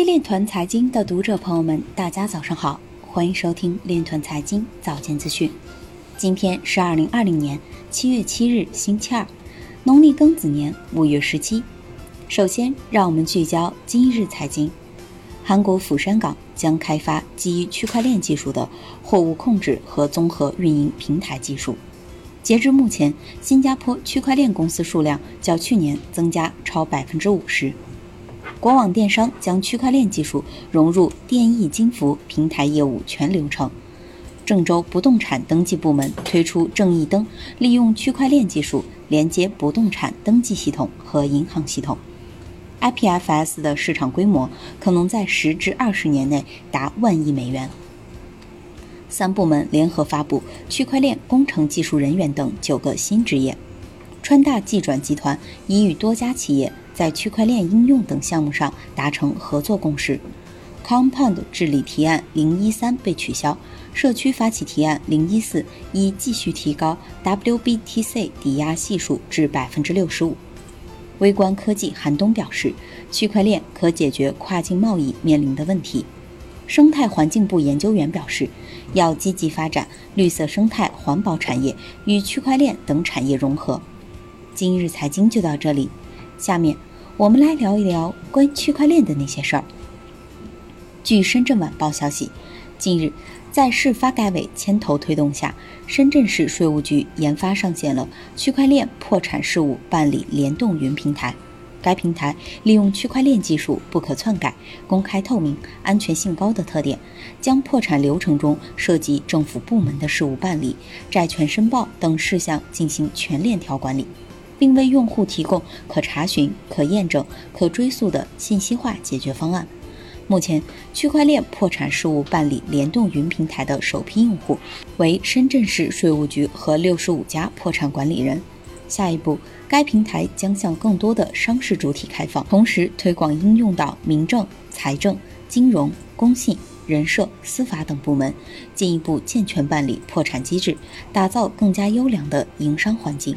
位链团财经的读者朋友们，大家早上好，欢迎收听链团财经早间资讯。今天是二零二零年七月七日，星期二，农历庚子年五月十七。首先，让我们聚焦今日财经。韩国釜山港将开发基于区块链技术的货物控制和综合运营平台技术。截至目前，新加坡区块链公司数量较去年增加超百分之五十。国网电商将区块链技术融入电易金服平台业务全流程。郑州不动产登记部门推出正义登，利用区块链技术连接不动产登记系统和银行系统。IPFS 的市场规模可能在十至二十年内达万亿美元。三部门联合发布区块链工程技术人员等九个新职业。川大技转集团已与多家企业在区块链应用等项目上达成合作共识。Compound 治理提案零一三被取消，社区发起提案零一四已继续提高 WBTC 抵押系数至百分之六十五。微观科技韩东表示，区块链可解决跨境贸易面临的问题。生态环境部研究员表示，要积极发展绿色生态环保产业与区块链等产业融合。今日财经就到这里，下面我们来聊一聊关于区块链的那些事儿。据深圳晚报消息，近日在市发改委牵头推动下，深圳市税务局研发上线了区块链破产事务办理联动云平台。该平台利用区块链技术不可篡改、公开透明、安全性高的特点，将破产流程中涉及政府部门的事务办理、债权申报等事项进行全链条管理，并为用户提供可查询、可验证、可追溯的信息化解决方案。目前，区块链破产事务办理联动云平台的首批用户为深圳市税务局和六十五家破产管理人。下一步，该平台将向更多的商事主体开放，同时推广应用到民政、财政、金融、工信、人社、司法等部门，进一步健全办理破产机制，打造更加优良的营商环境。